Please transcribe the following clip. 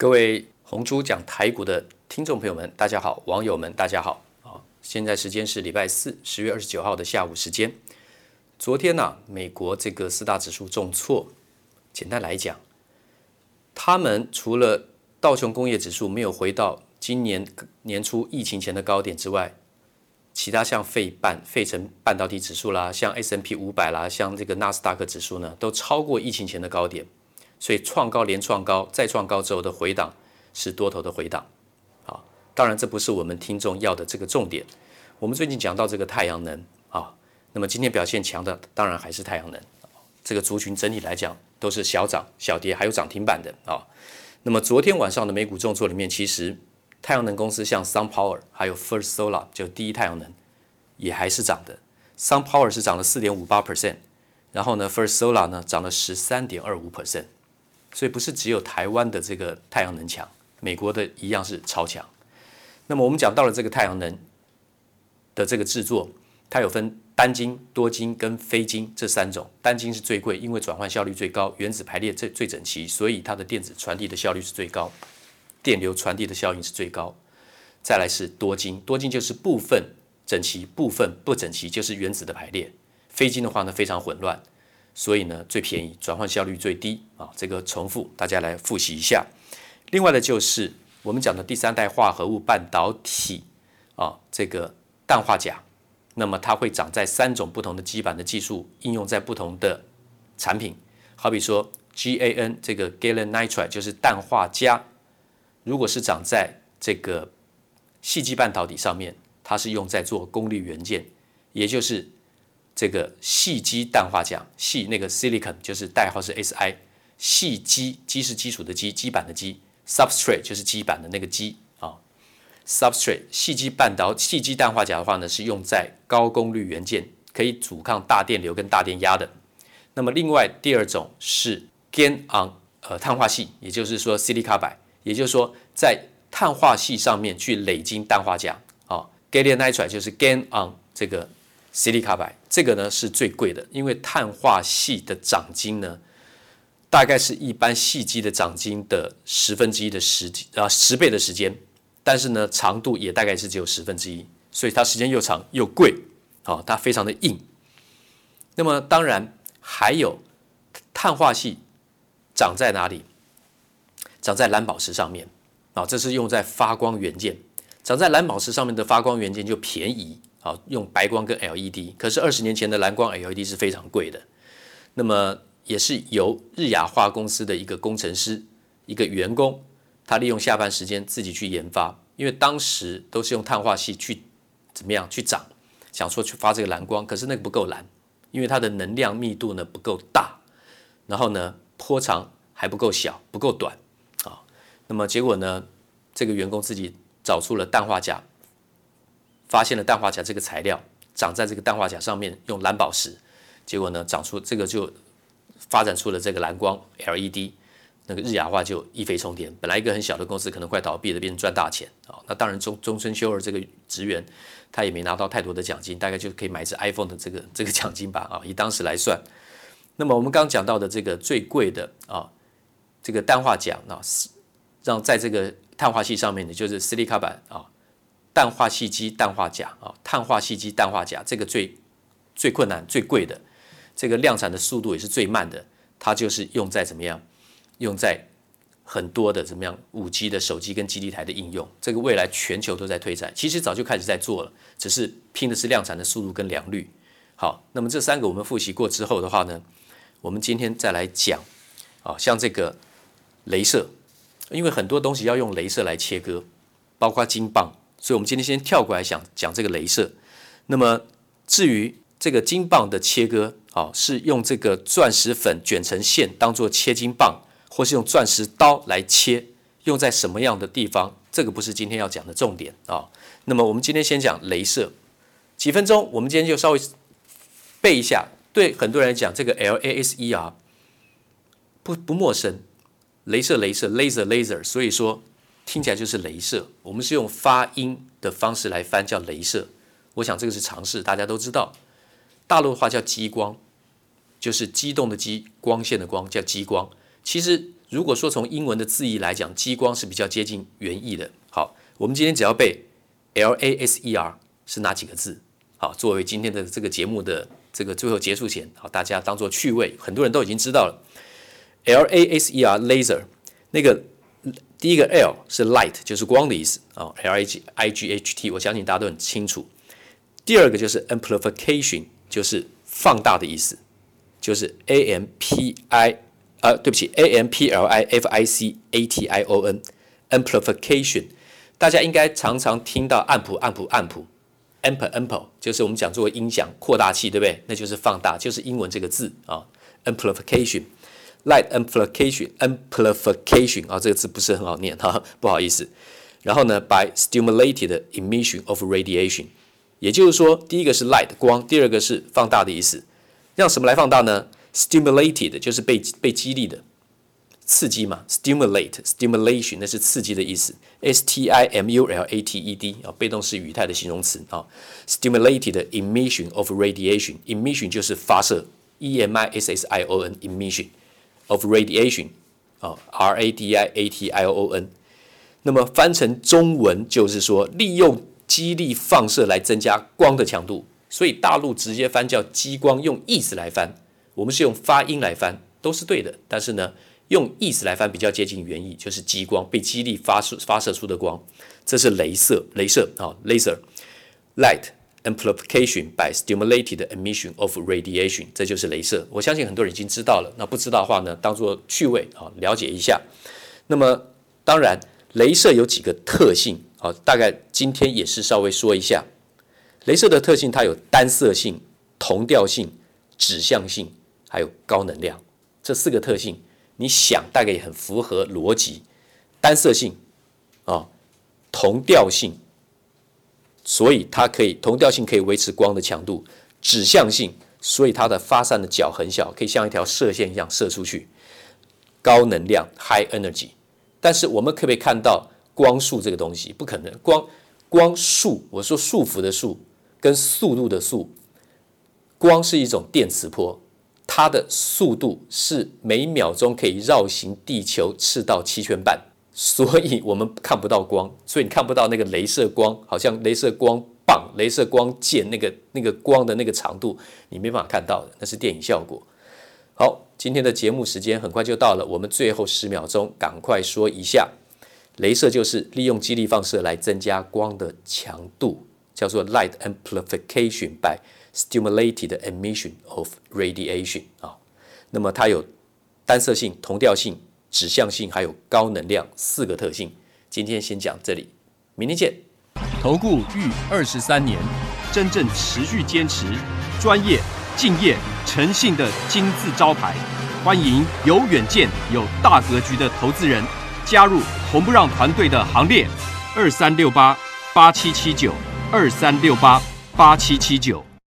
各位红猪讲台股的听众朋友们，大家好；网友们，大家好。啊，现在时间是礼拜四，十月二十九号的下午时间。昨天呢、美国这个四大指数重挫。简单来讲，他们除了道琼工业指数没有回到今年年初疫情前的高点之外，其他像费半、费城半导体指数啦，像 S&P 五百啦，像这个纳斯达克指数呢，都超过疫情前的高点。所以创高连创高，再创高之后的回档是多头的回档，啊，当然这不是我们听众要的这个重点。我们最近讲到这个太阳能啊，那么今天表现强的当然还是太阳能。这个族群整体来讲都是小涨小跌，还有涨停板的啊。那么昨天晚上的美股重挫里面，其实太阳能公司像 SunPower 还有 First Solar 就第一太阳能也还是涨的。SunPower 是涨了四点五八 percent，然后呢 First Solar 呢涨了十三点二五 percent。所以不是只有台湾的这个太阳能强，美国的一样是超强。那么我们讲到了这个太阳能的这个制作，它有分单晶、多晶跟非晶这三种。单晶是最贵，因为转换效率最高，原子排列最最整齐，所以它的电子传递的效率是最高，电流传递的效应是最高。再来是多晶，多晶就是部分整齐，部分不整齐，就是原子的排列。非晶的话呢，非常混乱。所以呢，最便宜，转换效率最低啊。这个重复，大家来复习一下。另外的就是我们讲的第三代化合物半导体啊，这个氮化镓，那么它会长在三种不同的基板的技术，应用在不同的产品。好比说 GaN 这个 Gallium Nitride 就是氮化镓，如果是长在这个细基半导体上面，它是用在做功率元件，也就是。这个细基氮化镓，细那个 silicon 就是代号是 Si，细基基是基础的基，基板的基，substrate 就是基板的那个基啊，substrate 细基半导细基氮化镓的话呢，是用在高功率元件，可以阻抗大电流跟大电压的。那么另外第二种是 GaN on 呃碳化矽，也就是说 silica 板也就是说在碳化矽上面去累积氮化镓啊，gallium nitride 就是 GaN on 这个。矽卡白这个呢是最贵的，因为碳化系的长晶呢，大概是一般细基的长晶的十分之一的时啊十倍的时间，但是呢长度也大概是只有十分之一，所以它时间又长又贵，啊，它非常的硬。那么当然还有碳化系长在哪里？长在蓝宝石上面啊，这是用在发光元件，长在蓝宝石上面的发光元件就便宜。好，用白光跟 LED，可是二十年前的蓝光 LED 是非常贵的。那么也是由日亚化公司的一个工程师，一个员工，他利用下班时间自己去研发，因为当时都是用碳化系去怎么样去长，想说去发这个蓝光，可是那个不够蓝，因为它的能量密度呢不够大，然后呢波长还不够小，不够短啊。那么结果呢，这个员工自己找出了氮化镓。发现了氮化镓这个材料长在这个氮化镓上面，用蓝宝石，结果呢长出这个就发展出了这个蓝光 LED，那个日亚化就一飞冲天。本来一个很小的公司可能快倒闭了，变成赚大钱啊！那当然中中村修二这个职员他也没拿到太多的奖金，大概就可以买一只 iPhone 的这个这个奖金吧啊！以当时来算，那么我们刚讲到的这个最贵的啊，这个氮化镓啊，让在这个碳化系上面的就是 silicon carbide 啊。氮化矽基氮化钾啊，碳化矽基氮化钾这个最最困难、最贵的，这个量产的速度也是最慢的。它就是用在怎么样？用在很多的怎么样？五 G 的手机跟基地台的应用。这个未来全球都在推展，其实早就开始在做了，只是拼的是量产的速度跟良率。好，那么这三个我们复习过之后的话呢，我们今天再来讲啊，像这个镭射，因为很多东西要用镭射来切割，包括金棒。所以，我们今天先跳过来讲讲这个镭射。那么，至于这个金棒的切割，啊，是用这个钻石粉卷成线当做切金棒，或是用钻石刀来切，用在什么样的地方？这个不是今天要讲的重点啊。那么，我们今天先讲镭射，几分钟，我们今天就稍微背一下。对很多人来讲，这个 LASER 不不陌生，镭射，镭射 Laser laser。所以说。听起来就是镭射，我们是用发音的方式来翻，叫镭射。我想这个是常识，大家都知道。大陆的话叫激光，就是激动的激，光线的光，叫激光。其实如果说从英文的字义来讲，激光是比较接近原意的。好，我们今天只要背 laser 是哪几个字？好，作为今天的这个节目的这个最后结束前，好，大家当做趣味，很多人都已经知道了 laser laser 那个第一个 L 是 light，就是光的意思啊，l i g i g h t，我相信大家都很清楚。第二个就是 amplification，就是放大的意思，就是 a m p i 啊，对不起，a m p l i f i c a t i o n，amplification，大家应该常常听到暗谱、暗谱、暗谱，amp，amp，就是我们讲作为音响扩大器，对不对？那就是放大，就是英文这个字啊，amplification Light amplification，amplification 啊，这个字不是很好念哈，不好意思。然后呢，by stimulated emission of radiation。也就是说，第一个是 light 光，第二个是放大的意思。让什么来放大呢？stimulated 就是被被激励的，刺激嘛。stimulate stimulation 那是刺激的意思。s t i m u l a t e d 啊，被动式语态的形容词啊。stimulated emission of radiation emission 就是发射，e m i s s i o n emission of radiation 啊，r a d i a t i o n。那么翻成中文就是说利用。激励放射来增加光的强度，所以大陆直接翻叫激光，用意思来翻。我们是用发音来翻，都是对的。但是呢，用意思来翻比较接近原意，就是激光被激励发射发射出的光。这是镭射，镭射啊，laser，light amplification by stimulated emission of radiation，这就是镭射。我相信很多人已经知道了，那不知道的话呢，当做趣味啊，了解一下。那么当然，镭射有几个特性。好，大概今天也是稍微说一下，镭射的特性，它有单色性、同调性、指向性，还有高能量这四个特性。你想大概也很符合逻辑。单色性啊，同调性，所以它可以同调性可以维持光的强度；指向性，所以它的发散的角很小，可以像一条射线一样射出去。高能量 （high energy），但是我们可不可以看到？光束这个东西不可能，光光束，我说束缚的束跟速度的速，光是一种电磁波，它的速度是每秒钟可以绕行地球赤道七圈半，所以我们看不到光，所以你看不到那个镭射光，好像镭射光棒、镭射光剑那个那个光的那个长度，你没办法看到的，那是电影效果。好，今天的节目时间很快就到了，我们最后十秒钟赶快说一下。镭射就是利用激励放射来增加光的强度，叫做 light amplification by stimulated emission of radiation 啊。那么它有单色性、同调性、指向性，还有高能量四个特性。今天先讲这里，明天见。投顾逾二十三年，真正持续坚持、专业、敬业、诚信的金字招牌。欢迎有远见、有大格局的投资人。加入红不让团队的行列，二三六八八七七九，二三六八八七七九。